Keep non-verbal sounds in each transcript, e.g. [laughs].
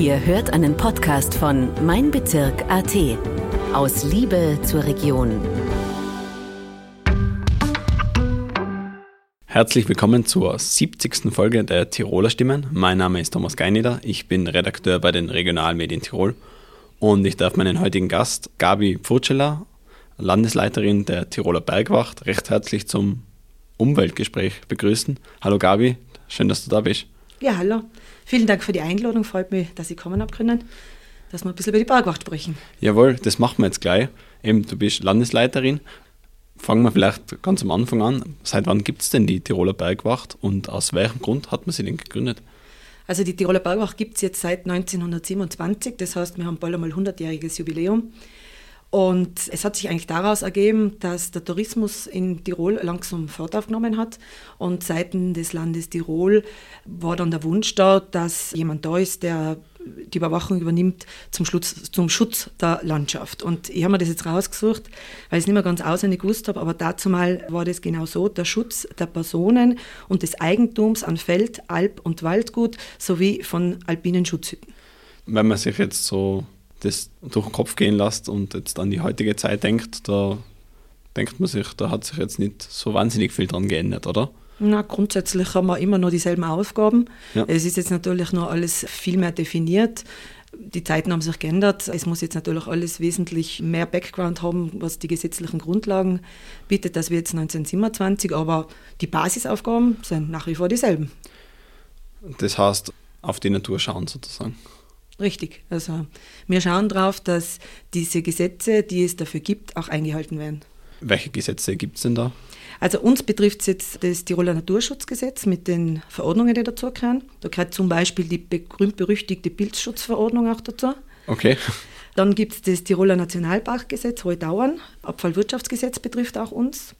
Ihr hört einen Podcast von Mein Bezirk AT. Aus Liebe zur Region. Herzlich willkommen zur 70. Folge der Tiroler Stimmen. Mein Name ist Thomas Geineder. Ich bin Redakteur bei den Regionalmedien Tirol und ich darf meinen heutigen Gast Gabi Pfurtscheler, Landesleiterin der Tiroler Bergwacht, recht herzlich zum Umweltgespräch begrüßen. Hallo Gabi, schön, dass du da bist. Ja, hallo. Vielen Dank für die Einladung. Freut mich, dass ich kommen habe können, dass wir ein bisschen über die Bergwacht sprechen. Jawohl, das machen wir jetzt gleich. Eben, du bist Landesleiterin. Fangen wir vielleicht ganz am Anfang an. Seit wann gibt es denn die Tiroler Bergwacht und aus welchem Grund hat man sie denn gegründet? Also die Tiroler Bergwacht gibt es jetzt seit 1927, das heißt, wir haben bald einmal 100-jähriges Jubiläum. Und es hat sich eigentlich daraus ergeben, dass der Tourismus in Tirol langsam Fahrt aufgenommen hat. Und seitens des Landes Tirol war dann der Wunsch da, dass jemand da ist, der die Überwachung übernimmt zum Schutz, zum Schutz der Landschaft. Und ich habe mir das jetzt rausgesucht, weil ich es nicht mehr ganz auswendig gewusst habe, aber dazu mal war das genau so, der Schutz der Personen und des Eigentums an Feld, Alp und Waldgut sowie von alpinen Schutzhütten. Wenn man sich jetzt so das durch den Kopf gehen lässt und jetzt an die heutige Zeit denkt, da denkt man sich, da hat sich jetzt nicht so wahnsinnig viel dran geändert, oder? Na, grundsätzlich haben wir immer noch dieselben Aufgaben. Ja. Es ist jetzt natürlich noch alles viel mehr definiert. Die Zeiten haben sich geändert. Es muss jetzt natürlich alles wesentlich mehr Background haben, was die gesetzlichen Grundlagen bietet, als wir jetzt 1927. Aber die Basisaufgaben sind nach wie vor dieselben. Das heißt, auf die Natur schauen sozusagen. Richtig. Also wir schauen darauf, dass diese Gesetze, die es dafür gibt, auch eingehalten werden. Welche Gesetze gibt es denn da? Also uns betrifft es jetzt das Tiroler Naturschutzgesetz mit den Verordnungen, die dazu gehören. Da gehört zum Beispiel die berühmt-berüchtigte Pilzschutzverordnung auch dazu. Okay. Dann gibt es das Tiroler Nationalparkgesetz, Heutauern. Abfallwirtschaftsgesetz betrifft auch uns.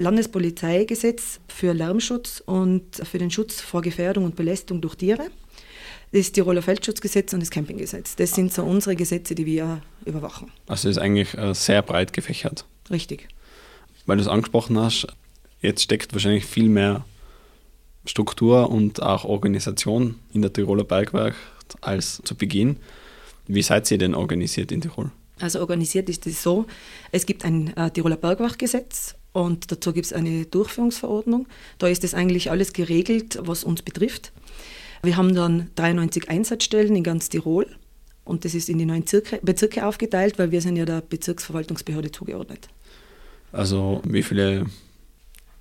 Landespolizeigesetz für Lärmschutz und für den Schutz vor Gefährdung und Belästigung durch Tiere das Tiroler Feldschutzgesetz und das Campinggesetz. Das sind so unsere Gesetze, die wir überwachen. Also ist eigentlich äh, sehr breit gefächert. Richtig. Weil du es angesprochen hast, jetzt steckt wahrscheinlich viel mehr Struktur und auch Organisation in der Tiroler Bergwerk als zu Beginn. Wie seid ihr denn organisiert in Tirol? Also organisiert ist es so, es gibt ein äh, Tiroler Bergwachtgesetz und dazu gibt es eine Durchführungsverordnung. Da ist das eigentlich alles geregelt, was uns betrifft. Wir haben dann 93 Einsatzstellen in ganz Tirol und das ist in die neuen Bezirke, Bezirke aufgeteilt, weil wir sind ja der Bezirksverwaltungsbehörde zugeordnet. Also wie viele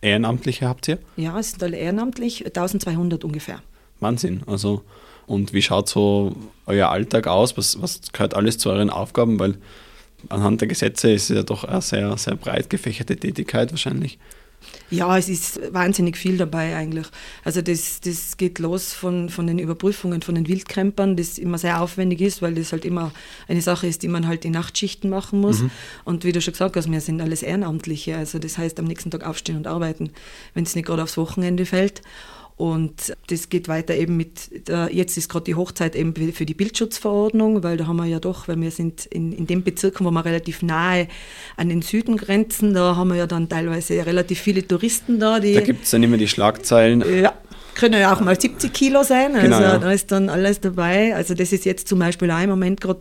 Ehrenamtliche habt ihr? Ja, es sind alle ehrenamtlich, 1200 ungefähr. Wahnsinn. Also und wie schaut so euer Alltag aus? Was, was gehört alles zu euren Aufgaben? Weil anhand der Gesetze ist es ja doch eine sehr, sehr breit gefächerte Tätigkeit wahrscheinlich. Ja, es ist wahnsinnig viel dabei eigentlich. Also das, das geht los von, von den Überprüfungen von den Wildcampern, das immer sehr aufwendig ist, weil das halt immer eine Sache ist, die man halt in Nachtschichten machen muss. Mhm. Und wie du schon gesagt hast, wir sind alles Ehrenamtliche. Also das heißt, am nächsten Tag aufstehen und arbeiten, wenn es nicht gerade aufs Wochenende fällt. Und das geht weiter eben mit, der, jetzt ist gerade die Hochzeit eben für die Bildschutzverordnung, weil da haben wir ja doch, weil wir sind in, in den Bezirken, wo wir relativ nahe an den Süden grenzen, da haben wir ja dann teilweise relativ viele Touristen da. Da gibt es dann immer die Schlagzeilen. Ja, können ja auch mal 70 Kilo sein, also genau, ja. da ist dann alles dabei. Also das ist jetzt zum Beispiel auch im Moment gerade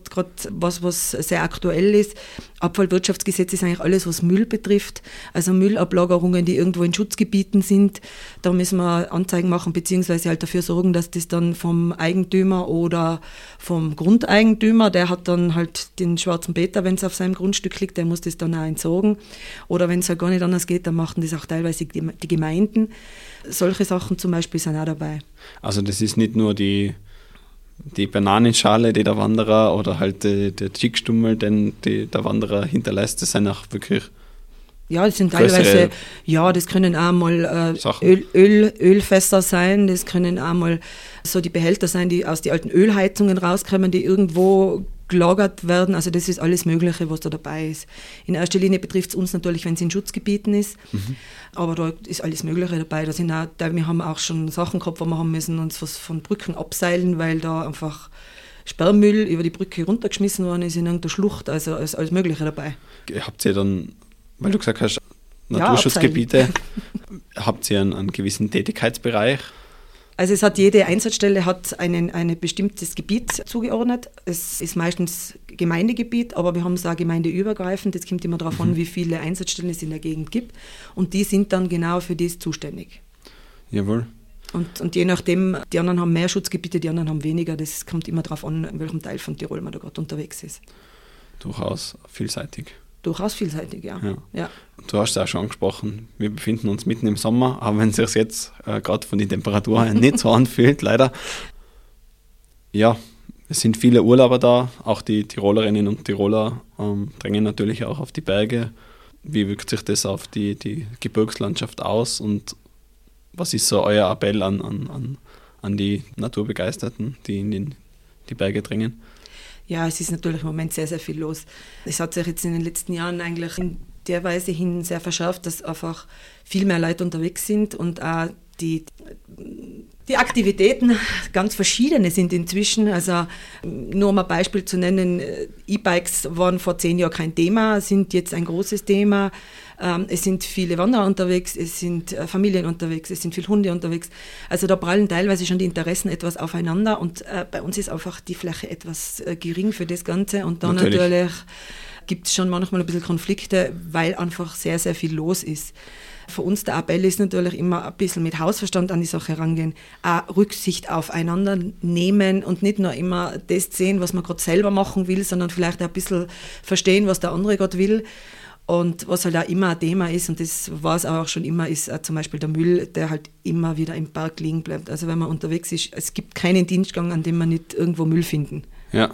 was, was sehr aktuell ist. Abfallwirtschaftsgesetz ist eigentlich alles, was Müll betrifft. Also Müllablagerungen, die irgendwo in Schutzgebieten sind, da müssen wir Anzeigen machen, beziehungsweise halt dafür sorgen, dass das dann vom Eigentümer oder vom Grundeigentümer, der hat dann halt den schwarzen Peter, wenn es auf seinem Grundstück liegt, der muss das dann auch entsorgen. Oder wenn es halt gar nicht anders geht, dann machen das auch teilweise die, die Gemeinden. Solche Sachen zum Beispiel sind auch dabei. Also das ist nicht nur die, die Bananenschale, die der Wanderer oder halt die, der Chickstummel, den die der Wanderer hinterlässt, das sind auch wirklich ja, das sind teilweise, ja, das können auch mal äh, Öl, Öl, Ölfässer sein, das können auch mal so die Behälter sein, die aus den alten Ölheizungen rauskommen, die irgendwo gelagert werden. Also das ist alles Mögliche, was da dabei ist. In erster Linie betrifft es uns natürlich, wenn es in Schutzgebieten ist. Mhm. Aber da ist alles Mögliche dabei. Da sind auch, wir haben auch schon Sachen gehabt, wo wir haben müssen uns was von Brücken abseilen, weil da einfach Sperrmüll über die Brücke runtergeschmissen worden ist in irgendeiner Schlucht. Also ist alles Mögliche dabei. Habt ihr dann, weil du gesagt hast, Naturschutzgebiete, ja, [laughs] habt ihr einen, einen gewissen Tätigkeitsbereich? Also es hat jede Einsatzstelle hat einen, ein bestimmtes Gebiet zugeordnet. Es ist meistens Gemeindegebiet, aber wir haben es auch gemeindeübergreifend. Es kommt immer darauf an, wie viele Einsatzstellen es in der Gegend gibt. Und die sind dann genau für das zuständig. Jawohl. Und, und je nachdem, die anderen haben mehr Schutzgebiete, die anderen haben weniger. Das kommt immer darauf an, in welchem Teil von Tirol man da gerade unterwegs ist. Durchaus vielseitig. Durchaus vielseitig, ja. Ja. ja. Du hast es auch schon angesprochen, wir befinden uns mitten im Sommer, aber wenn es sich jetzt äh, gerade von den Temperaturen her nicht so [laughs] anfühlt, leider. Ja, es sind viele Urlauber da, auch die Tirolerinnen und Tiroler ähm, drängen natürlich auch auf die Berge. Wie wirkt sich das auf die, die Gebirgslandschaft aus und was ist so euer Appell an, an, an, an die Naturbegeisterten, die in den, die Berge drängen? Ja, es ist natürlich im Moment sehr, sehr viel los. Es hat sich jetzt in den letzten Jahren eigentlich in der Weise hin sehr verschärft, dass einfach viel mehr Leute unterwegs sind und auch die, die Aktivitäten ganz verschiedene sind inzwischen. Also nur um ein Beispiel zu nennen, E-Bikes waren vor zehn Jahren kein Thema, sind jetzt ein großes Thema. Ähm, es sind viele Wanderer unterwegs, es sind äh, Familien unterwegs, es sind viele Hunde unterwegs. Also da prallen teilweise schon die Interessen etwas aufeinander und äh, bei uns ist einfach die Fläche etwas äh, gering für das Ganze und dann natürlich, natürlich gibt es schon manchmal ein bisschen Konflikte, weil einfach sehr, sehr viel los ist. Für uns der Appell ist natürlich immer ein bisschen mit Hausverstand an die Sache rangehen, auch Rücksicht aufeinander nehmen und nicht nur immer das sehen, was man gerade selber machen will, sondern vielleicht auch ein bisschen verstehen, was der andere gerade will. Und was halt auch immer ein Thema ist, und das war es auch schon immer, ist zum Beispiel der Müll, der halt immer wieder im Park liegen bleibt. Also wenn man unterwegs ist, es gibt keinen Dienstgang, an dem man nicht irgendwo Müll finden. Ja.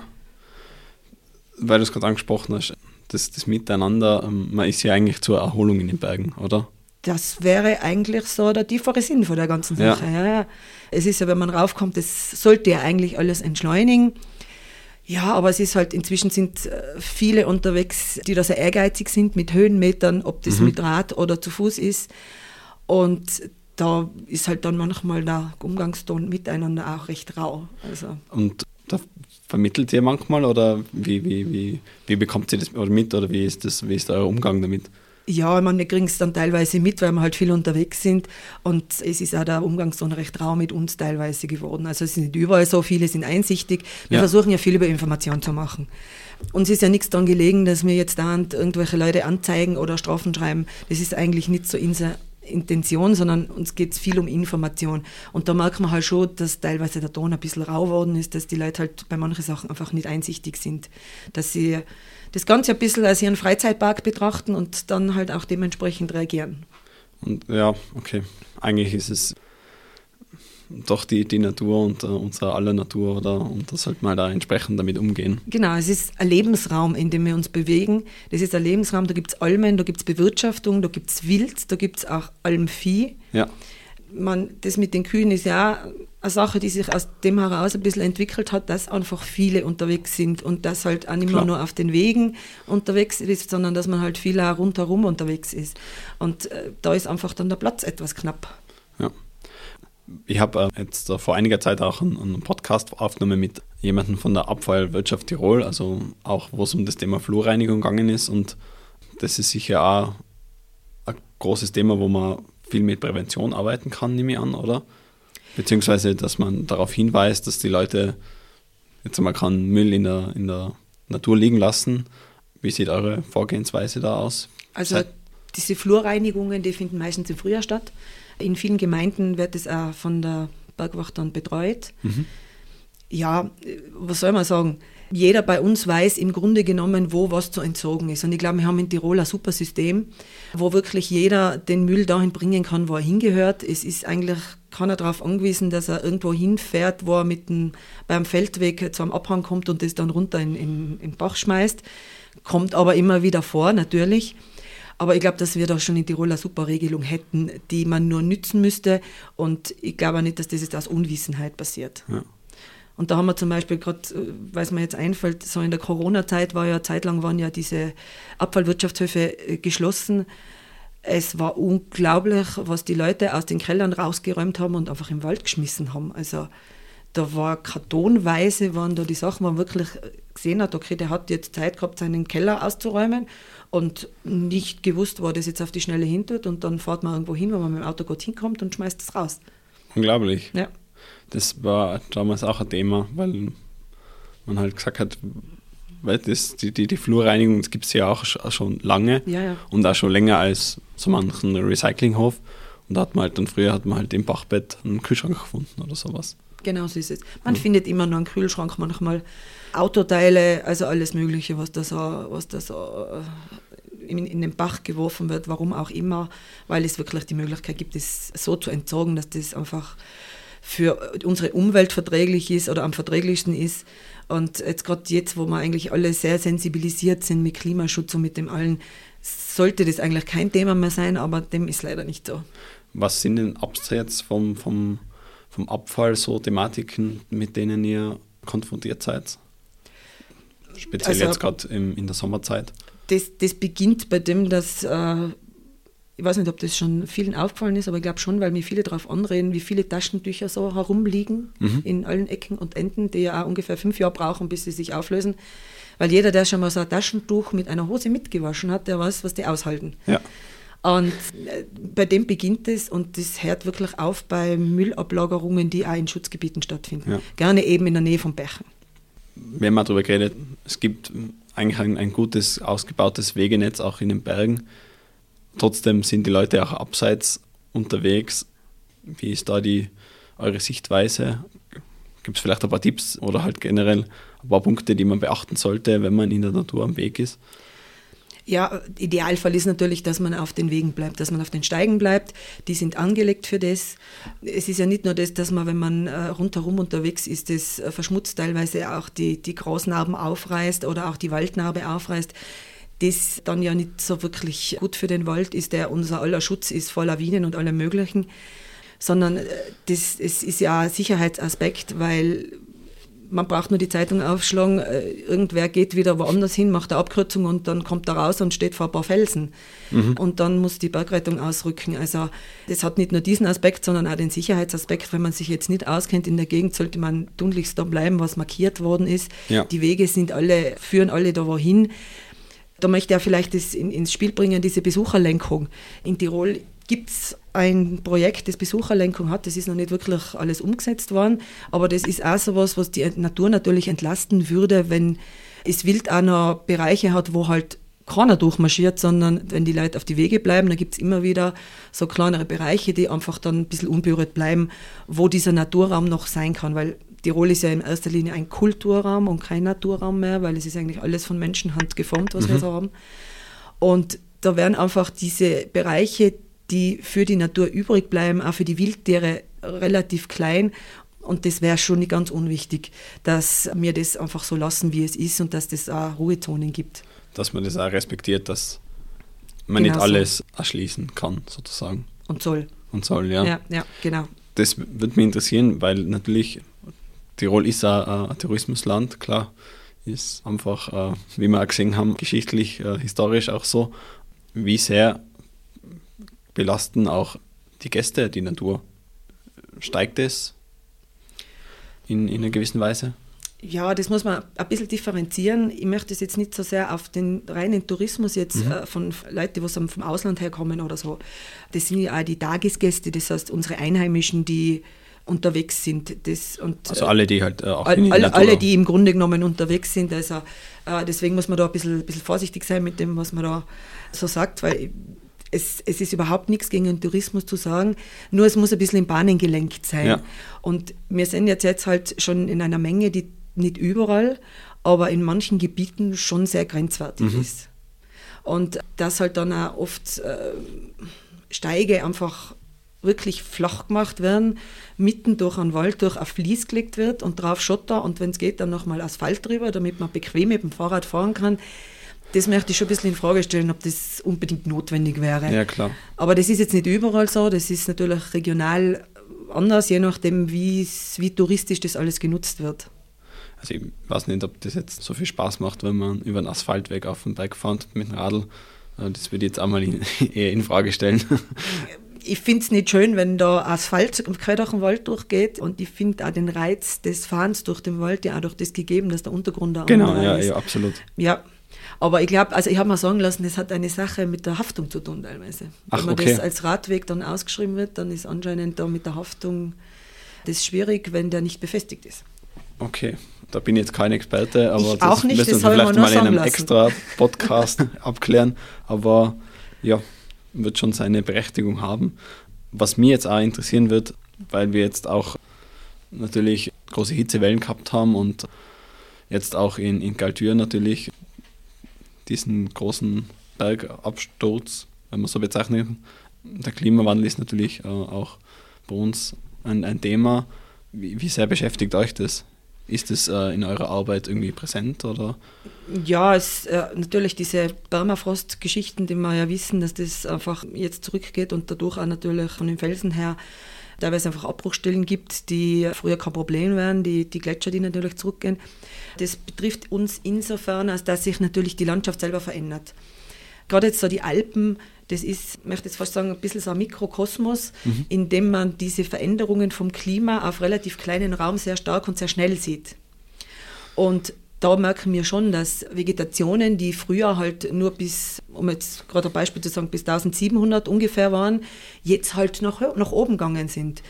Weil du es gerade angesprochen hast, das, das Miteinander, ähm, man ist ja eigentlich zur Erholung in den Bergen, oder? Das wäre eigentlich so der tiefere Sinn von der ganzen Sache. Ja. Ja. Es ist ja, wenn man raufkommt, das sollte ja eigentlich alles entschleunigen. Ja, aber es ist halt, inzwischen sind äh, viele unterwegs, die da sehr ehrgeizig sind mit Höhenmetern, ob das mhm. mit Rad oder zu Fuß ist. Und da ist halt dann manchmal der Umgangston miteinander auch recht rau. Also. Und da vermittelt ihr manchmal oder wie, wie, wie, wie bekommt ihr das mit oder wie ist, das, wie ist euer Umgang damit? Ja, ich meine, wir kriegen es dann teilweise mit, weil wir halt viel unterwegs sind. Und es ist auch der Umgangston recht rau mit uns teilweise geworden. Also es sind nicht überall so, viele sind einsichtig. Wir ja. versuchen ja viel über Information zu machen. Uns ist ja nichts daran gelegen, dass wir jetzt da irgendwelche Leute anzeigen oder Strafen schreiben. Das ist eigentlich nicht so unser Intention, sondern uns geht es viel um Information. Und da merkt man halt schon, dass teilweise der Ton ein bisschen rau geworden ist, dass die Leute halt bei manchen Sachen einfach nicht einsichtig sind. Dass sie das Ganze ein bisschen als ihren Freizeitpark betrachten und dann halt auch dementsprechend reagieren. Und ja, okay. Eigentlich ist es doch die, die Natur und uh, unsere aller Natur, oder? Und das sollte man da entsprechend damit umgehen. Genau, es ist ein Lebensraum, in dem wir uns bewegen. Das ist ein Lebensraum, da gibt es Almen, da gibt es Bewirtschaftung, da gibt es Wild, da gibt es auch Almvieh. Ja. Man, das mit den Kühen ist ja eine Sache, die sich aus dem heraus ein bisschen entwickelt hat, dass einfach viele unterwegs sind und dass halt auch nicht mehr nur auf den Wegen unterwegs ist, sondern dass man halt viel auch rundherum unterwegs ist. Und äh, da ist einfach dann der Platz etwas knapp. Ja. Ich habe äh, jetzt äh, vor einiger Zeit auch einen, einen, Podcast aufgenommen mit jemandem von der Abfallwirtschaft Tirol, also auch wo es um das Thema Flurreinigung gegangen ist und das ist sicher auch ein großes Thema, wo man viel mit Prävention arbeiten kann, nehme ich an, oder? Beziehungsweise, dass man darauf hinweist, dass die Leute, jetzt mal kann Müll in der, in der Natur liegen lassen. Wie sieht eure Vorgehensweise da aus? Also Seit diese Flurreinigungen, die finden meistens im Frühjahr statt. In vielen Gemeinden wird es auch von der Bergwacht dann betreut. Mhm. Ja, was soll man sagen? Jeder bei uns weiß im Grunde genommen, wo was zu entsorgen ist. Und ich glaube, wir haben in Tirol ein super System, wo wirklich jeder den Müll dahin bringen kann, wo er hingehört. Es ist eigentlich keiner darauf angewiesen, dass er irgendwo hinfährt, wo er mit dem, beim Feldweg zu einem Abhang kommt und das dann runter in, in, in den Bach schmeißt. Kommt aber immer wieder vor, natürlich. Aber ich glaube, dass wir da schon in Tirol eine super Regelung hätten, die man nur nützen müsste. Und ich glaube auch nicht, dass das jetzt aus Unwissenheit passiert. Ja. Und da haben wir zum Beispiel gerade, äh, weil es mir jetzt einfällt, so in der Corona-Zeit war ja, zeitlang waren ja diese Abfallwirtschaftshöfe äh, geschlossen. Es war unglaublich, was die Leute aus den Kellern rausgeräumt haben und einfach im Wald geschmissen haben. Also da war kartonweise, waren da die Sachen, man wirklich gesehen hat, okay, der hat jetzt Zeit gehabt, seinen Keller auszuräumen und nicht gewusst, wo das jetzt auf die Schnelle hintut und dann fährt man irgendwo hin, wo man mit dem Auto gut hinkommt und schmeißt es raus. Unglaublich. Ja. Das war damals auch ein Thema, weil man halt gesagt hat, weil das, die, die, die Flurreinigung gibt es ja auch schon lange ja, ja. und auch schon länger als so manchen Recyclinghof. Und da hat man halt dann früher hat man halt im Bachbett einen Kühlschrank gefunden oder sowas. Genau so ist es. Man mhm. findet immer noch einen Kühlschrank, manchmal Autoteile, also alles Mögliche, was da so, was da so äh, in, in, den Bach geworfen wird, warum auch immer, weil es wirklich die Möglichkeit gibt, es so zu entsorgen, dass das einfach für unsere Umwelt verträglich ist oder am verträglichsten ist. Und jetzt gerade jetzt, wo wir eigentlich alle sehr sensibilisiert sind mit Klimaschutz und mit dem allen, sollte das eigentlich kein Thema mehr sein, aber dem ist leider nicht so. Was sind denn abseits vom, vom, vom Abfall so Thematiken, mit denen ihr konfrontiert seid? Speziell also, jetzt gerade in der Sommerzeit. Das, das beginnt bei dem, dass äh, ich weiß nicht, ob das schon vielen aufgefallen ist, aber ich glaube schon, weil mir viele darauf anreden, wie viele Taschentücher so herumliegen mhm. in allen Ecken und Enden, die ja auch ungefähr fünf Jahre brauchen, bis sie sich auflösen. Weil jeder, der schon mal so ein Taschentuch mit einer Hose mitgewaschen hat, der weiß, was die aushalten. Ja. Und äh, bei dem beginnt es und das hört wirklich auf bei Müllablagerungen, die auch in Schutzgebieten stattfinden. Ja. Gerne eben in der Nähe von Bächen. Wir haben mal darüber geredet, es gibt eigentlich ein, ein gutes, ausgebautes Wegenetz auch in den Bergen Trotzdem sind die Leute auch abseits unterwegs. Wie ist da die, eure Sichtweise? Gibt es vielleicht ein paar Tipps oder halt generell ein paar Punkte, die man beachten sollte, wenn man in der Natur am Weg ist? Ja, Idealfall ist natürlich, dass man auf den Wegen bleibt, dass man auf den Steigen bleibt. Die sind angelegt für das. Es ist ja nicht nur das, dass man, wenn man äh, rundherum unterwegs ist, das äh, verschmutzt teilweise auch die, die Großnarben aufreißt oder auch die Waldnarbe aufreißt das dann ja nicht so wirklich gut für den Wald ist, der unser aller Schutz ist vor Lawinen und allem Möglichen, sondern äh, das, es ist ja ein Sicherheitsaspekt, weil man braucht nur die Zeitung aufschlagen, äh, irgendwer geht wieder woanders hin, macht eine Abkürzung und dann kommt er raus und steht vor ein paar Felsen. Mhm. Und dann muss die Bergrettung ausrücken. Also das hat nicht nur diesen Aspekt, sondern auch den Sicherheitsaspekt. Wenn man sich jetzt nicht auskennt in der Gegend, sollte man tunlichst da bleiben, was markiert worden ist. Ja. Die Wege sind alle, führen alle da wohin. Da möchte er vielleicht das in, ins Spiel bringen, diese Besucherlenkung. In Tirol gibt es ein Projekt, das Besucherlenkung hat. Das ist noch nicht wirklich alles umgesetzt worden, aber das ist auch so was, was die Natur natürlich entlasten würde, wenn es Wild auch noch Bereiche hat, wo halt keiner durchmarschiert, sondern wenn die Leute auf die Wege bleiben, dann gibt es immer wieder so kleinere Bereiche, die einfach dann ein bisschen unberührt bleiben, wo dieser Naturraum noch sein kann, weil Tirol ist ja in erster Linie ein Kulturraum und kein Naturraum mehr, weil es ist eigentlich alles von Menschenhand geformt, was mhm. wir so haben. Und da werden einfach diese Bereiche, die für die Natur übrig bleiben, auch für die Wildtiere relativ klein. Und das wäre schon nicht ganz unwichtig, dass wir das einfach so lassen, wie es ist und dass das auch Ruhezonen gibt. Dass man das auch respektiert, dass man genau nicht alles so. erschließen kann, sozusagen. Und soll. Und soll, ja. Ja, ja genau. Das würde mich interessieren, weil natürlich Tirol ist auch ein Tourismusland, klar. Ist einfach, äh, wie wir auch gesehen haben, geschichtlich, äh, historisch auch so. Wie sehr belasten auch die Gäste die Natur? Steigt es in, in einer gewissen Weise? Ja, das muss man ein bisschen differenzieren. Ich möchte es jetzt nicht so sehr auf den reinen Tourismus jetzt mhm. äh, von Leuten, die vom Ausland herkommen oder so. Das sind ja auch die Tagesgäste, das heißt unsere Einheimischen, die unterwegs sind. Das, und, also alle, die halt äh, auch all, all, Alle, die im Grunde genommen unterwegs sind. Also äh, deswegen muss man da ein bisschen, bisschen vorsichtig sein mit dem, was man da so sagt, weil es, es ist überhaupt nichts gegen den Tourismus zu sagen, nur es muss ein bisschen in Bahnen gelenkt sein. Ja. Und wir sind jetzt, jetzt halt schon in einer Menge, die nicht überall, aber in manchen Gebieten schon sehr grenzwertig mhm. ist. Und das halt dann auch oft äh, Steige einfach wirklich flach gemacht werden, mitten durch einen Wald durch ein Fließ gelegt wird und drauf Schotter und wenn es geht, dann nochmal Asphalt drüber, damit man bequem mit dem Fahrrad fahren kann. Das möchte ich schon ein bisschen in Frage stellen, ob das unbedingt notwendig wäre. Ja, klar. Aber das ist jetzt nicht überall so, das ist natürlich regional anders, je nachdem, wie touristisch das alles genutzt wird. Also ich weiß nicht, ob das jetzt so viel Spaß macht, wenn man über einen Asphaltweg auf dem Bike fährt mit dem Radl. Äh, das würde ich jetzt einmal in, [laughs] eher in Frage stellen. [laughs] ich finde es nicht schön, wenn da Asphalt quer durch den Wald durchgeht und ich finde auch den Reiz des Fahrens durch den Wald ja auch durch das gegeben, dass der Untergrund da Genau, ja, ist. ja, absolut. Ja, aber ich glaube, also ich habe mal sagen lassen, das hat eine Sache mit der Haftung zu tun teilweise. Ach, Wenn man okay. das als Radweg dann ausgeschrieben wird, dann ist anscheinend da mit der Haftung das schwierig, wenn der nicht befestigt ist. Okay, da bin ich jetzt kein Experte, aber ich auch nicht, müssen wir vielleicht mal in einem extra Podcast [laughs] abklären. Aber ja, wird schon seine Berechtigung haben. Was mir jetzt auch interessieren wird, weil wir jetzt auch natürlich große Hitzewellen gehabt haben und jetzt auch in, in Galtür natürlich diesen großen Bergabsturz, wenn man so bezeichnet. Der Klimawandel ist natürlich äh, auch bei uns ein, ein Thema. Wie, wie sehr beschäftigt euch das? Ist es äh, in eurer Arbeit irgendwie präsent oder? Ja, es äh, natürlich diese Permafrost-Geschichten, die wir ja wissen, dass das einfach jetzt zurückgeht und dadurch auch natürlich von den Felsen her teilweise einfach Abbruchstellen gibt, die früher kein Problem wären, die, die Gletscher, die natürlich zurückgehen. Das betrifft uns insofern, als dass sich natürlich die Landschaft selber verändert. Gerade jetzt so die Alpen, das ist, ich möchte jetzt fast sagen, ein bisschen so ein Mikrokosmos, mhm. in dem man diese Veränderungen vom Klima auf relativ kleinen Raum sehr stark und sehr schnell sieht. Und da merken wir schon, dass Vegetationen, die früher halt nur bis, um jetzt gerade ein Beispiel zu sagen, bis 1700 ungefähr waren, jetzt halt nach, nach oben gegangen sind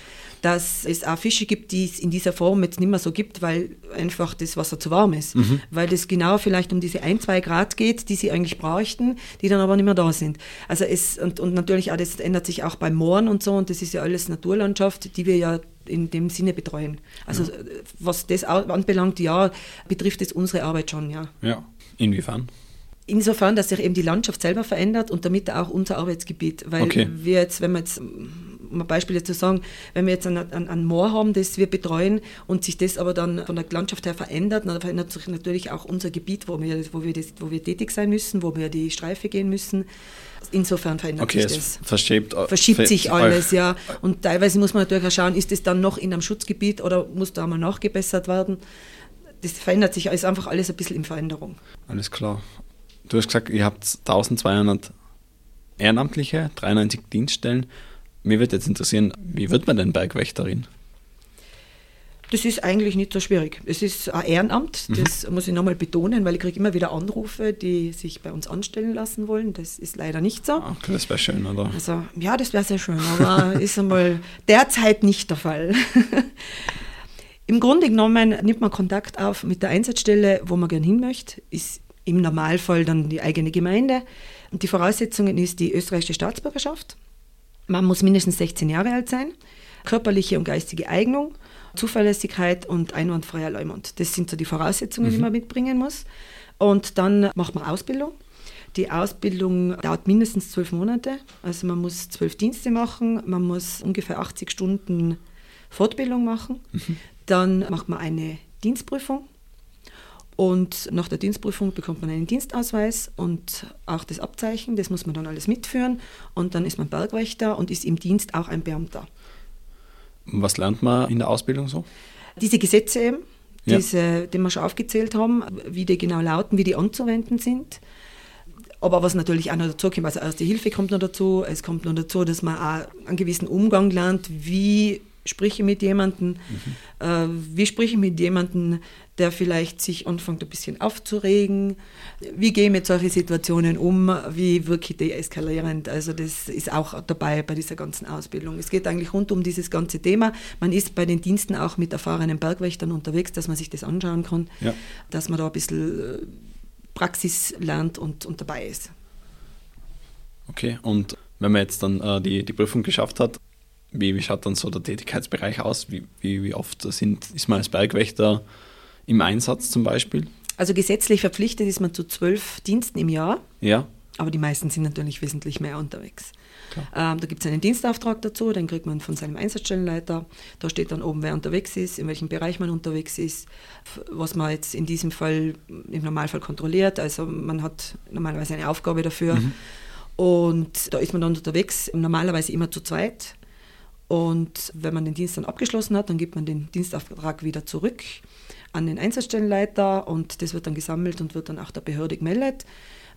dass es auch Fische gibt, die es in dieser Form jetzt nicht mehr so gibt, weil einfach das Wasser zu warm ist. Mhm. Weil es genau vielleicht um diese ein, zwei Grad geht, die sie eigentlich bräuchten, die dann aber nicht mehr da sind. Also es, und, und natürlich auch, das ändert sich auch beim Mooren und so, und das ist ja alles Naturlandschaft, die wir ja in dem Sinne betreuen. Also ja. was das anbelangt, ja, betrifft es unsere Arbeit schon, ja. Ja, inwiefern? Insofern, dass sich eben die Landschaft selber verändert und damit auch unser Arbeitsgebiet. Weil okay. wir jetzt, wenn wir jetzt um ein Beispiel zu sagen, wenn wir jetzt ein, ein, ein Moor haben, das wir betreuen und sich das aber dann von der Landschaft her verändert, dann verändert sich natürlich auch unser Gebiet, wo wir, wo wir, das, wo wir tätig sein müssen, wo wir die Streife gehen müssen. Insofern verändert okay, sich das. Verschiebt, verschiebt sich alles, ja. Und teilweise muss man natürlich auch schauen, ist es dann noch in einem Schutzgebiet oder muss da mal nachgebessert werden. Das verändert sich, ist einfach alles ein bisschen in Veränderung. Alles klar. Du hast gesagt, ihr habt 1200 Ehrenamtliche, 93 Dienststellen. Mir würde jetzt interessieren, wie wird man denn Bergwächterin? Das ist eigentlich nicht so schwierig. Es ist ein Ehrenamt, mhm. das mhm. muss ich nochmal betonen, weil ich kriege immer wieder Anrufe, die sich bei uns anstellen lassen wollen. Das ist leider nicht so. Okay, das wäre schön, oder? Also, ja, das wäre sehr schön, aber [laughs] ist einmal derzeit nicht der Fall. [laughs] Im Grunde genommen nimmt man Kontakt auf mit der Einsatzstelle, wo man gern hin möchte. Ist im Normalfall dann die eigene Gemeinde. Und die Voraussetzungen ist die österreichische Staatsbürgerschaft man muss mindestens 16 Jahre alt sein, körperliche und geistige Eignung, Zuverlässigkeit und einwandfreier Leumund. Das sind so die Voraussetzungen, mhm. die man mitbringen muss. Und dann macht man Ausbildung. Die Ausbildung dauert mindestens zwölf Monate. Also man muss zwölf Dienste machen, man muss ungefähr 80 Stunden Fortbildung machen. Mhm. Dann macht man eine Dienstprüfung und nach der Dienstprüfung bekommt man einen Dienstausweis und auch das Abzeichen, das muss man dann alles mitführen. Und dann ist man Bergwächter und ist im Dienst auch ein Beamter. Was lernt man in der Ausbildung so? Diese Gesetze eben, ja. diese, die wir schon aufgezählt haben, wie die genau lauten, wie die anzuwenden sind. Aber was natürlich auch noch dazu kommt, also erste Hilfe kommt noch dazu, es kommt noch dazu, dass man auch einen gewissen Umgang lernt, wie spreche mit jemandem, mhm. äh, wie spreche ich mit jemandem, der vielleicht sich anfängt ein bisschen aufzuregen, wie gehe ich mit solchen Situationen um, wie wirke ich deeskalierend, also das ist auch dabei bei dieser ganzen Ausbildung. Es geht eigentlich rund um dieses ganze Thema. Man ist bei den Diensten auch mit erfahrenen Bergwächtern unterwegs, dass man sich das anschauen kann, ja. dass man da ein bisschen äh, Praxis lernt und, und dabei ist. Okay, und wenn man jetzt dann äh, die, die Prüfung geschafft hat, wie, wie schaut dann so der Tätigkeitsbereich aus? Wie, wie, wie oft sind, ist man als Bergwächter im Einsatz zum Beispiel? Also gesetzlich verpflichtet ist man zu zwölf Diensten im Jahr. Ja. Aber die meisten sind natürlich wesentlich mehr unterwegs. Ähm, da gibt es einen Dienstauftrag dazu, den kriegt man von seinem Einsatzstellenleiter. Da steht dann oben, wer unterwegs ist, in welchem Bereich man unterwegs ist, was man jetzt in diesem Fall im Normalfall kontrolliert. Also man hat normalerweise eine Aufgabe dafür. Mhm. Und da ist man dann unterwegs, normalerweise immer zu zweit. Und wenn man den Dienst dann abgeschlossen hat, dann gibt man den Dienstauftrag wieder zurück an den Einsatzstellenleiter und das wird dann gesammelt und wird dann auch der Behörde gemeldet.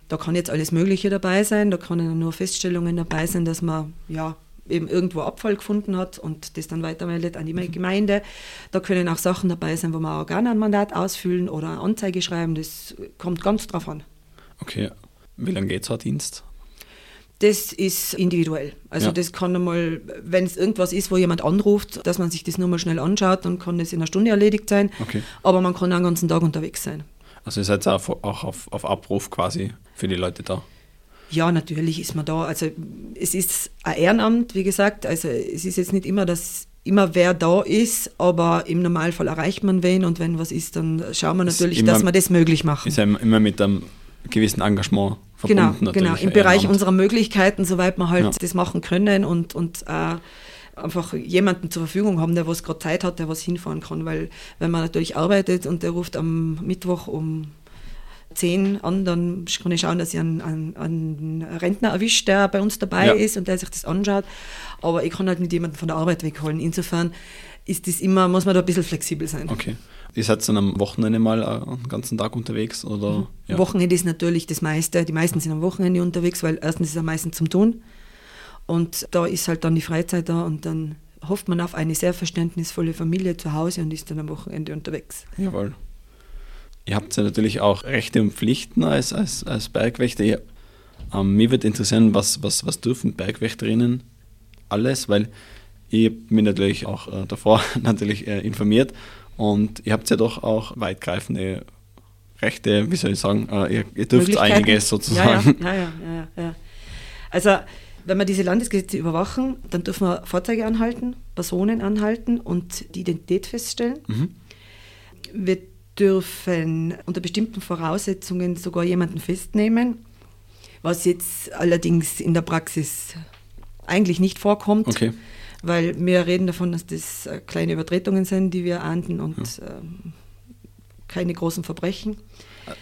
Da kann jetzt alles Mögliche dabei sein, da können nur Feststellungen dabei sein, dass man ja eben irgendwo Abfall gefunden hat und das dann weitermeldet an die mhm. Gemeinde. Da können auch Sachen dabei sein, wo man auch gerne ein Mandat ausfüllen oder eine Anzeige schreiben, das kommt ganz drauf an. Okay, wie lange geht so ein Dienst? Das ist individuell. Also Ja. das kann einmal, wenn es irgendwas ist, wo jemand anruft, dass man sich das nur mal schnell anschaut, dann kann das in einer Stunde erledigt sein. Okay. Aber man kann auch den ganzen Tag unterwegs sein. Also ihr seid auch, auch auf, auf Abruf quasi für die Leute da. Ja, natürlich ist man da. Also es ist ein Ehrenamt, wie gesagt. Also es ist jetzt nicht immer, dass immer wer da ist, aber im Normalfall erreicht man wen und wenn was ist, dann schauen wir natürlich, immer- dass wir das möglich machen. Ist ja immer mit einem gewissen Engagement verbunden. genau. natürlich, Im Bereich unserer Möglichkeiten, soweit wir halt Ja. das machen können und, und äh, einfach jemanden zur Verfügung haben, der was gerade Zeit hat, der was hinfahren kann. Weil wenn man natürlich arbeitet und der ruft am Mittwoch um 10 an, dann kann ich schauen, dass ich einen, einen, einen Rentner erwischt, der bei uns dabei Ja. ist und der sich das anschaut. Aber ich kann halt nicht jemanden von der Arbeit wegholen. Insofern ist das immer, muss man da ein bisschen flexibel sein. Okay. Ihr seid dann am Wochenende mal äh, den ganzen Tag unterwegs? Oder? Ja. Wochenende ist natürlich das meiste. Die meisten sind am Wochenende unterwegs, weil erstens ist am meisten zum Tun. Und da ist halt dann die Freizeit da und dann hofft man auf eine sehr verständnisvolle Familie zu Hause und ist dann am Wochenende unterwegs. Jawohl. Ihr habt ja natürlich auch Rechte und Pflichten als, als, als Bergwächter. Ihr, ähm, mich würde interessieren, was, was, was dürfen Bergwächterinnen alles, weil ich mich natürlich auch äh, davor [laughs] natürlich äh, informiert und ihr habt ja doch auch weitgreifende Rechte, wie soll ich sagen, äh, ihr, ihr dürft einiges sozusagen. Ja, ja, ja, ja, ja, ja. Also, wenn wir diese Landesgesetze überwachen, dann dürfen wir Fahrzeuge anhalten, Personen anhalten und die Identität feststellen. Mhm. Wir dürfen unter bestimmten Voraussetzungen sogar jemanden festnehmen, was jetzt allerdings in der Praxis eigentlich nicht vorkommt, Okay. Weil wir reden davon, dass das äh, kleine Übertretungen sind, die wir ahnden und ähm, keine großen Verbrechen.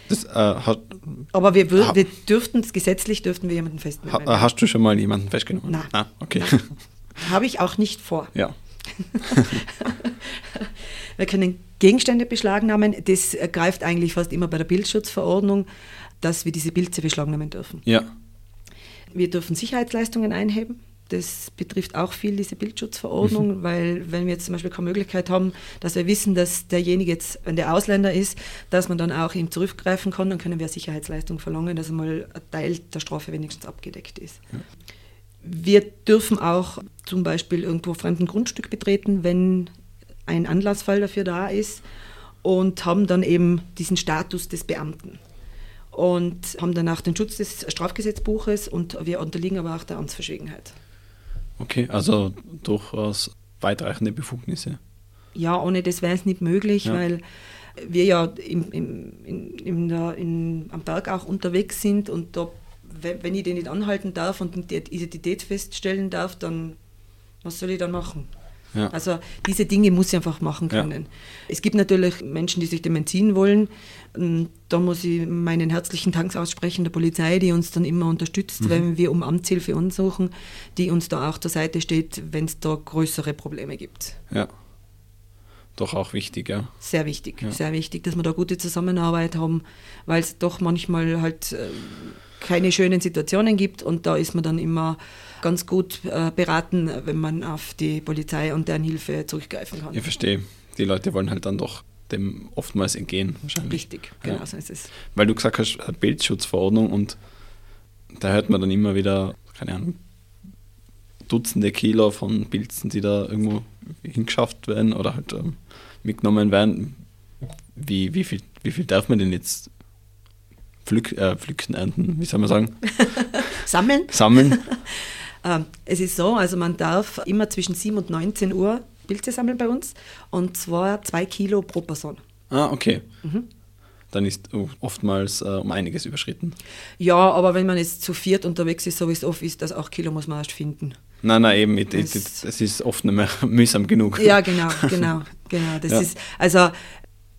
Das, äh, hat, Aber wir, wür- Ha- wir dürften, gesetzlich dürften wir jemanden festnehmen. ha, hast du schon mal jemanden festgenommen? Nein. Ah, okay. Habe ich auch nicht vor. ja. [laughs] Wir können Gegenstände beschlagnahmen. Das äh, greift eigentlich fast immer bei der Bildschutzverordnung, dass wir diese Pilze beschlagnahmen dürfen. Ja. Wir dürfen Sicherheitsleistungen einheben. Das betrifft auch viel diese Bildschutzverordnung, weil wenn wir jetzt zum Beispiel keine Möglichkeit haben, dass wir wissen, dass derjenige jetzt, wenn der Ausländer ist, dass man dann auch ihm zurückgreifen kann, dann können wir Sicherheitsleistung verlangen, dass einmal ein Teil der Strafe wenigstens abgedeckt ist. Wir dürfen auch zum Beispiel irgendwo fremden Grundstück betreten, wenn ein Anlassfall dafür da ist und haben dann eben diesen Status des Beamten und haben danach den Schutz des Strafgesetzbuches und wir unterliegen aber auch der Amtsverschwiegenheit. Okay, also durchaus weitreichende Befugnisse. Ja, ohne das wäre es nicht möglich, Ja. weil wir ja im, im, in, in der, in, am Berg auch unterwegs sind und da, wenn wenn ich den nicht anhalten darf und die Identität feststellen darf, dann was soll ich dann machen? Ja. Also diese Dinge muss ich einfach machen Ja. können. Es gibt natürlich Menschen, die sich dem entziehen wollen. Da muss ich meinen herzlichen Dank aussprechen der Polizei, die uns dann immer unterstützt, wenn wir um Amtshilfe ansuchen, die uns da auch zur Seite steht, wenn es da größere Probleme gibt. Ja. Doch auch wichtig, ja. Sehr wichtig, Ja. sehr wichtig, dass wir da gute Zusammenarbeit haben, weil es doch manchmal halt äh, keine schönen Situationen gibt und da ist man dann immer ganz gut äh, beraten, wenn man auf die Polizei und deren Hilfe zurückgreifen kann. Ich verstehe. Die Leute wollen halt dann doch dem oftmals entgehen, wahrscheinlich. Richtig, genau Ja. so ist es. Weil du gesagt hast, äh, Bildschutzverordnung und da hört man dann immer wieder, keine Ahnung, Dutzende Kilo von Pilzen, die da irgendwo hingeschafft werden oder halt ähm, mitgenommen werden. Wie, wie, viel, wie viel darf man denn jetzt pflück, äh, pflücken, ernten, wie soll man sagen, [laughs] Sammeln. sammeln? [laughs] Ähm, es ist so, also man darf immer zwischen 7 und 19 Uhr Pilze sammeln bei uns und zwar zwei Kilo pro Person. ah, okay. Mhm. Dann ist oh, oftmals äh, um einiges überschritten. Ja, aber wenn man jetzt zu viert unterwegs ist, so wie es oft ist, das auch Kilo muss man erst finden. Nein, nein, eben, es ist oft nicht mehr [laughs] mühsam genug. Ja, genau, genau, genau. Das Ja. ist, also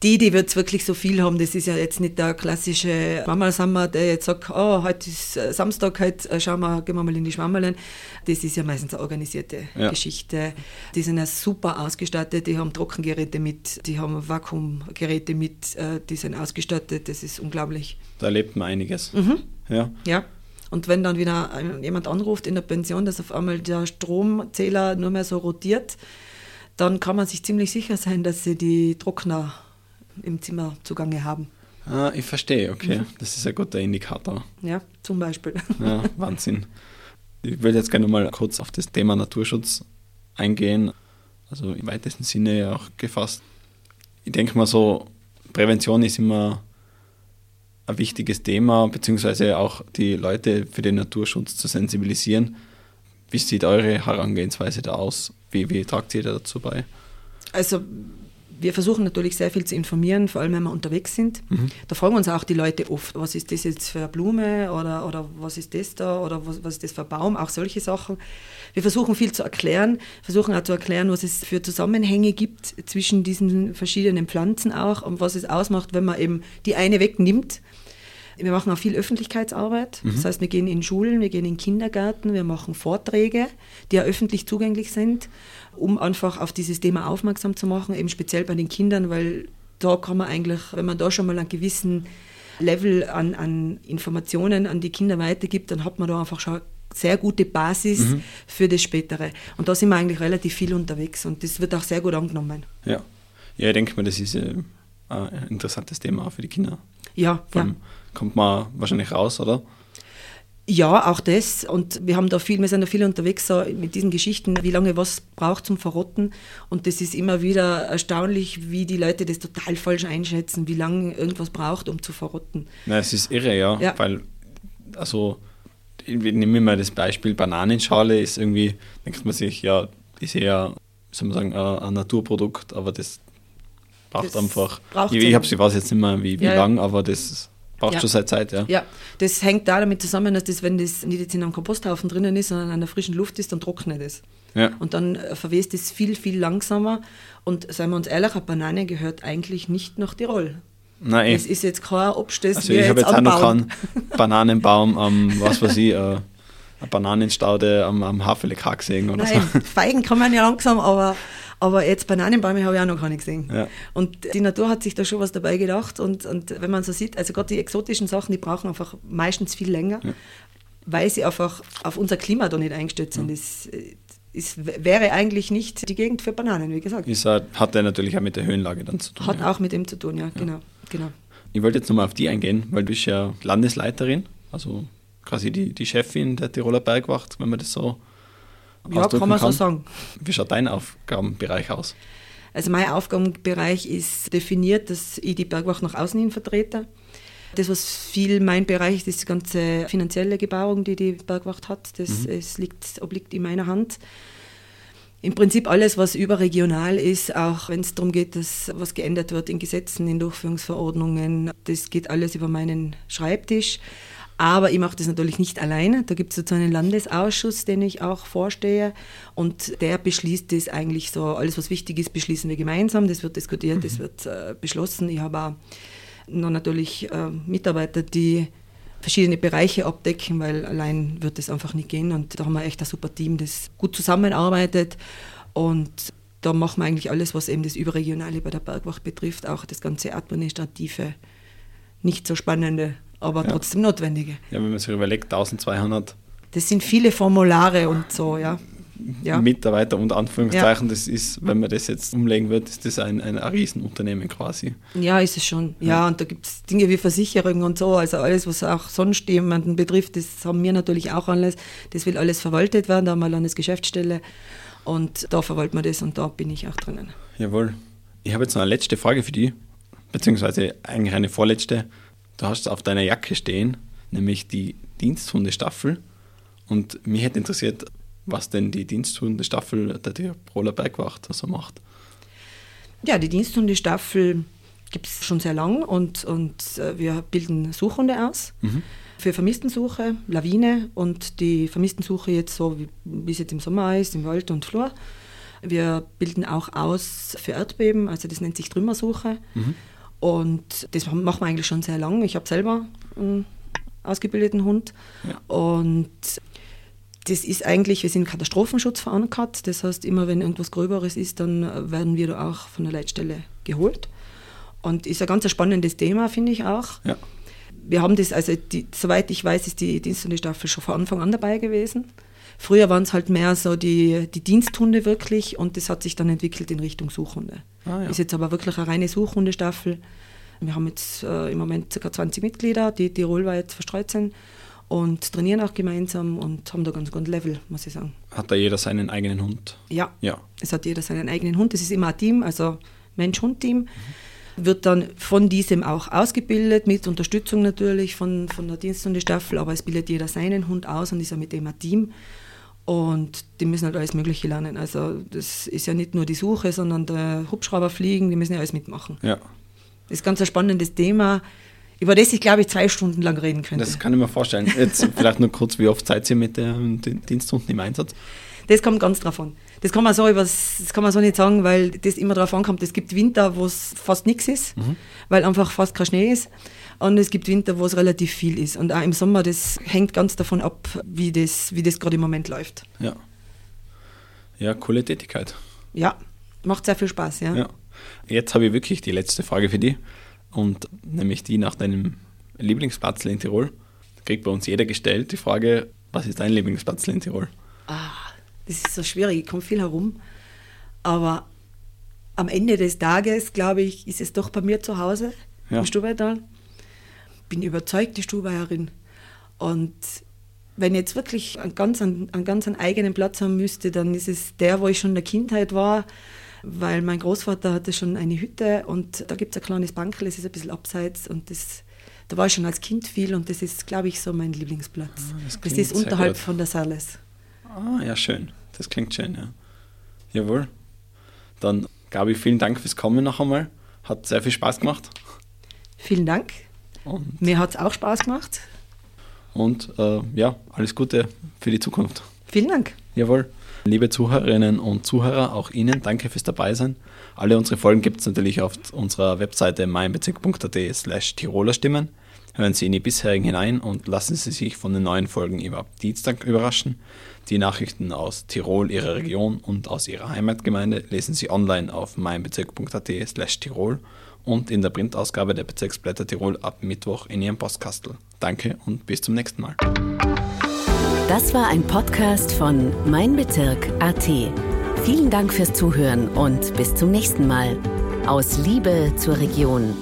die, die jetzt wirklich so viel haben, das ist ja jetzt nicht der klassische Schwammersammer, der jetzt sagt, oh, heute ist äh, Samstag, heute äh, schauen wir, gehen wir mal in die Schwammerlein. Das ist ja meistens eine organisierte Ja. Geschichte. Die sind ja super ausgestattet, die haben Trockengeräte mit, die haben Vakuumgeräte mit, äh, die sind ausgestattet, das ist unglaublich. Da erlebt man einiges. Mhm. Ja. Ja. Und wenn dann wieder jemand anruft in der Pension, dass auf einmal der Stromzähler nur mehr so rotiert, dann kann man sich ziemlich sicher sein, dass sie die Trockner im Zimmer zugange haben. Ah, ich verstehe, okay. Mhm. Das ist ein guter Indikator. Ja, zum Beispiel. Ja, Wahnsinn. Ich würde jetzt gerne mal kurz auf das Thema Naturschutz eingehen. Also im weitesten Sinne auch gefasst. Ich denke mal so, Prävention ist immer ein wichtiges Thema, beziehungsweise auch die Leute für den Naturschutz zu sensibilisieren. Wie sieht eure Herangehensweise da aus? Wie, wie tragt ihr da dazu bei? Also wir versuchen natürlich sehr viel zu informieren, vor allem wenn wir unterwegs sind. Mhm. Da fragen uns auch die Leute oft, was ist das jetzt für eine Blume oder, oder was ist das da oder was, was ist das für ein Baum, auch solche Sachen. Wir versuchen viel zu erklären, versuchen auch zu erklären, was es für Zusammenhänge gibt zwischen diesen verschiedenen Pflanzen auch und was es ausmacht, wenn man eben die eine wegnimmt wir machen auch viel Öffentlichkeitsarbeit. Mhm. Das heißt, wir gehen in Schulen, wir gehen in Kindergärten, wir machen Vorträge, die ja öffentlich zugänglich sind, um einfach auf dieses Thema aufmerksam zu machen, eben speziell bei den Kindern, weil da kann man eigentlich, wenn man da schon mal einen gewissen Level an, an Informationen an die Kinder weitergibt, dann hat man da einfach schon sehr gute Basis mhm. für das Spätere. Und da sind wir eigentlich relativ viel unterwegs und das wird auch sehr gut angenommen. Ja, ja ich denke mal, das ist äh, ein interessantes Thema auch für die Kinder. Ja, ja kommt man wahrscheinlich raus, oder? Ja, auch das. Und wir haben da viel, wir sind da viel unterwegs so mit diesen Geschichten, wie lange was braucht zum Verrotten. Und das ist immer wieder erstaunlich, wie die Leute das total falsch einschätzen, wie lange irgendwas braucht, um zu verrotten. Na, es ist irre, ja. ja. Weil, also, nehmen wir mal das Beispiel Bananenschale, ist irgendwie, denkt man sich, ja, ist eher, soll man sagen, ein Naturprodukt, aber das braucht das einfach. Braucht ich, ich habe sie weiß jetzt nicht mehr, wie, wie ja, lang, aber das Braucht ja. schon seit Zeit, ja. Ja, das hängt da damit zusammen, dass das, wenn das nicht jetzt in einem Komposthaufen drinnen ist, sondern an der frischen Luft ist, dann trocknet es. Ja. Und dann äh, verwest es viel, viel langsamer. Und seien wir uns ehrlich, eine Banane gehört eigentlich nicht nach Tirol. Nein. Es ist jetzt kein Obst, das Also ich habe jetzt, jetzt auch noch keinen Bananenbaum am, was weiß ich, äh, eine Bananenstaude am, am Haferlekar gesehen oder Nein, so. Feigen kann man ja langsam, aber aber jetzt Bananenbäume habe ich auch noch gar nicht gesehen. Ja. Und die Natur hat sich da schon was dabei gedacht. Und, und wenn man so sieht, also gerade die exotischen Sachen, die brauchen einfach meistens viel länger, ja. weil sie einfach auf unser Klima da nicht eingestellt sind. Ja. Das, es wäre eigentlich nicht die Gegend für Bananen, wie gesagt. Ist, hat ja natürlich auch mit der Höhenlage dann zu tun. Hat auch mit dem zu tun, ja, Genau, genau. Ich wollte jetzt nochmal auf die eingehen, weil du bist ja Landesleiterin, also quasi die, die Chefin der Tiroler Bergwacht, wenn man das so ja, kann man kann. so sagen. Wie schaut dein Aufgabenbereich aus? Also mein Aufgabenbereich ist definiert, dass ich die Bergwacht nach außen hin vertrete. Das, was viel mein Bereich ist, ist die ganze finanzielle Gebauung, die die Bergwacht hat. Das mhm. es liegt, obliegt in meiner Hand. Im Prinzip alles, was überregional ist, auch wenn es darum geht, dass was geändert wird in Gesetzen, in Durchführungsverordnungen, das geht alles über meinen Schreibtisch. Aber ich mache das natürlich nicht alleine. Da gibt es so einen Landesausschuss, den ich auch vorstehe. Und der beschließt das eigentlich so, alles was wichtig ist, beschließen wir gemeinsam. Das wird diskutiert, mhm. das wird äh, beschlossen. Ich habe auch noch natürlich äh, Mitarbeiter, die verschiedene Bereiche abdecken, weil allein wird das einfach nicht gehen. Und da haben wir echt ein super Team, das gut zusammenarbeitet. Und da machen wir eigentlich alles, was eben das Überregionale bei der Bergwacht betrifft, auch das ganze Administrative, nicht so spannende aber ja. trotzdem notwendige. Ja, wenn man sich überlegt, 1200. Das sind viele Formulare und so, ja. Ja. Mitarbeiter und Anführungszeichen, ja. das ist, wenn man das jetzt umlegen wird, ist das ein, ein Riesenunternehmen quasi. Ja, ist es schon. Ja, und da gibt es Dinge wie Versicherung und so, also alles, was auch sonst jemanden betrifft, das haben wir natürlich auch alles. Das will alles verwaltet werden, da haben wir eine Landesgeschäftsstelle und da verwalten wir das und da bin ich auch drinnen. Jawohl. Ich habe jetzt noch eine letzte Frage für dich, beziehungsweise eigentlich eine vorletzte. Du hast auf deiner Jacke stehen, nämlich die Diensthundestaffel. Und mich hätte interessiert, was denn die Diensthundestaffel der Tiroler Bergwacht so macht. Ja, die Diensthundestaffel gibt es schon sehr lang und, und äh, wir bilden Suchhunde aus. Mhm. Für Vermisstensuche, Lawine und die Vermisstensuche jetzt so, wie, wie es jetzt im Sommer ist, im Wald und Flur. Wir bilden auch aus für Erdbeben, also das nennt sich Trümmersuche. Mhm. Und das machen wir eigentlich schon sehr lange. Ich habe selber einen ausgebildeten Hund. Ja. Und das ist eigentlich, wir sind Katastrophenschutz verankert. Das heißt, immer wenn irgendwas Gröberes ist, dann werden wir da auch von der Leitstelle geholt. Und ist ein ganz spannendes Thema, finde ich auch. Ja. Wir haben das, also die, soweit ich weiß, ist die Dienst- und die Staffel schon von Anfang an dabei gewesen. Früher waren es halt mehr so die, die Diensthunde wirklich und das hat sich dann entwickelt in Richtung Suchhunde. Ah, ja. Ist jetzt aber wirklich eine reine Suchhundestaffel. Wir haben jetzt äh, im Moment ca. 20 Mitglieder, die tirolweit verstreut sind. und trainieren auch gemeinsam und haben da ganz gut Level, muss ich sagen. Hat da jeder seinen eigenen Hund? Ja, Ja. es hat jeder seinen eigenen Hund. Es ist immer ein Team, also Mensch-Hund-Team. Wird dann von diesem auch ausgebildet, mit Unterstützung natürlich von, von der Diensthundestaffel, aber es bildet jeder seinen Hund aus und ist ja mit dem ein Team. Und die müssen halt alles Mögliche lernen. Also das ist ja nicht nur die Suche, sondern der Hubschrauber fliegen, die müssen ja alles mitmachen. Ja. Das ist ganz ein spannendes Thema, über das ich, glaube ich, zwei Stunden lang reden könnte. Das kann ich mir vorstellen. Jetzt vielleicht nur kurz, wie oft seid ihr mit den Diensthunden im Einsatz? Das kommt ganz drauf an. Das kann man so, übers, das kann man so nicht sagen, weil das immer drauf ankommt. Es gibt Winter, wo es fast nichts ist, weil einfach fast kein Schnee ist. Und es gibt Winter, wo es relativ viel ist. Und auch im Sommer, das hängt ganz davon ab, wie das, wie das gerade im Moment läuft. Ja. Ja, coole Tätigkeit. Ja, macht sehr viel Spaß, ja. Ja. Jetzt habe ich wirklich die letzte Frage für dich. Und nämlich die nach deinem Lieblingsplatz in Tirol. Kriegt bei uns jeder gestellt die Frage, was ist dein Lieblingsplatz in Tirol? Ah, das ist so schwierig, ich komme viel herum. Aber am Ende des Tages, glaube ich, ist es doch bei mir zu Hause Ja. im Stubaital. Bin überzeugte Stubaierin. Und wenn ich jetzt wirklich einen ganz, einen, einen ganz einen eigenen Platz haben müsste, dann ist es der, wo ich schon in der Kindheit war, weil mein Großvater hatte schon eine Hütte und da gibt es ein kleines Bankel, das ist ein bisschen abseits und das, da war ich schon als Kind viel und das ist, glaube ich, so mein Lieblingsplatz. Ah, das das ist unterhalb von der Sarles. Ah, ja, schön. Das klingt schön, ja. Jawohl. Dann, Gabi, vielen Dank fürs Kommen noch einmal. Hat sehr viel Spaß gemacht. Vielen Dank. Und, Mir hat es auch Spaß gemacht. und äh, ja, alles Gute für die Zukunft. Vielen Dank. Jawohl. Liebe Zuhörerinnen und Zuhörer, auch Ihnen danke fürs Dabeisein. Alle unsere Folgen gibt es natürlich auf unserer Webseite meinbezirk.at slash Tiroler Stimmen. Hören Sie in die bisherigen hinein und lassen Sie sich von den neuen Folgen immer ab Dienstag überraschen. Die Nachrichten aus Tirol, Ihrer Region und aus Ihrer Heimatgemeinde lesen Sie online auf meinbezirk.at slash Tirol und in der Printausgabe der Bezirksblätter Tirol ab Mittwoch in Ihrem Postkastel. Danke und bis zum nächsten Mal. Das war ein Podcast von Mein Bezirk AT. Vielen Dank fürs Zuhören und bis zum nächsten Mal. Aus Liebe zur Region.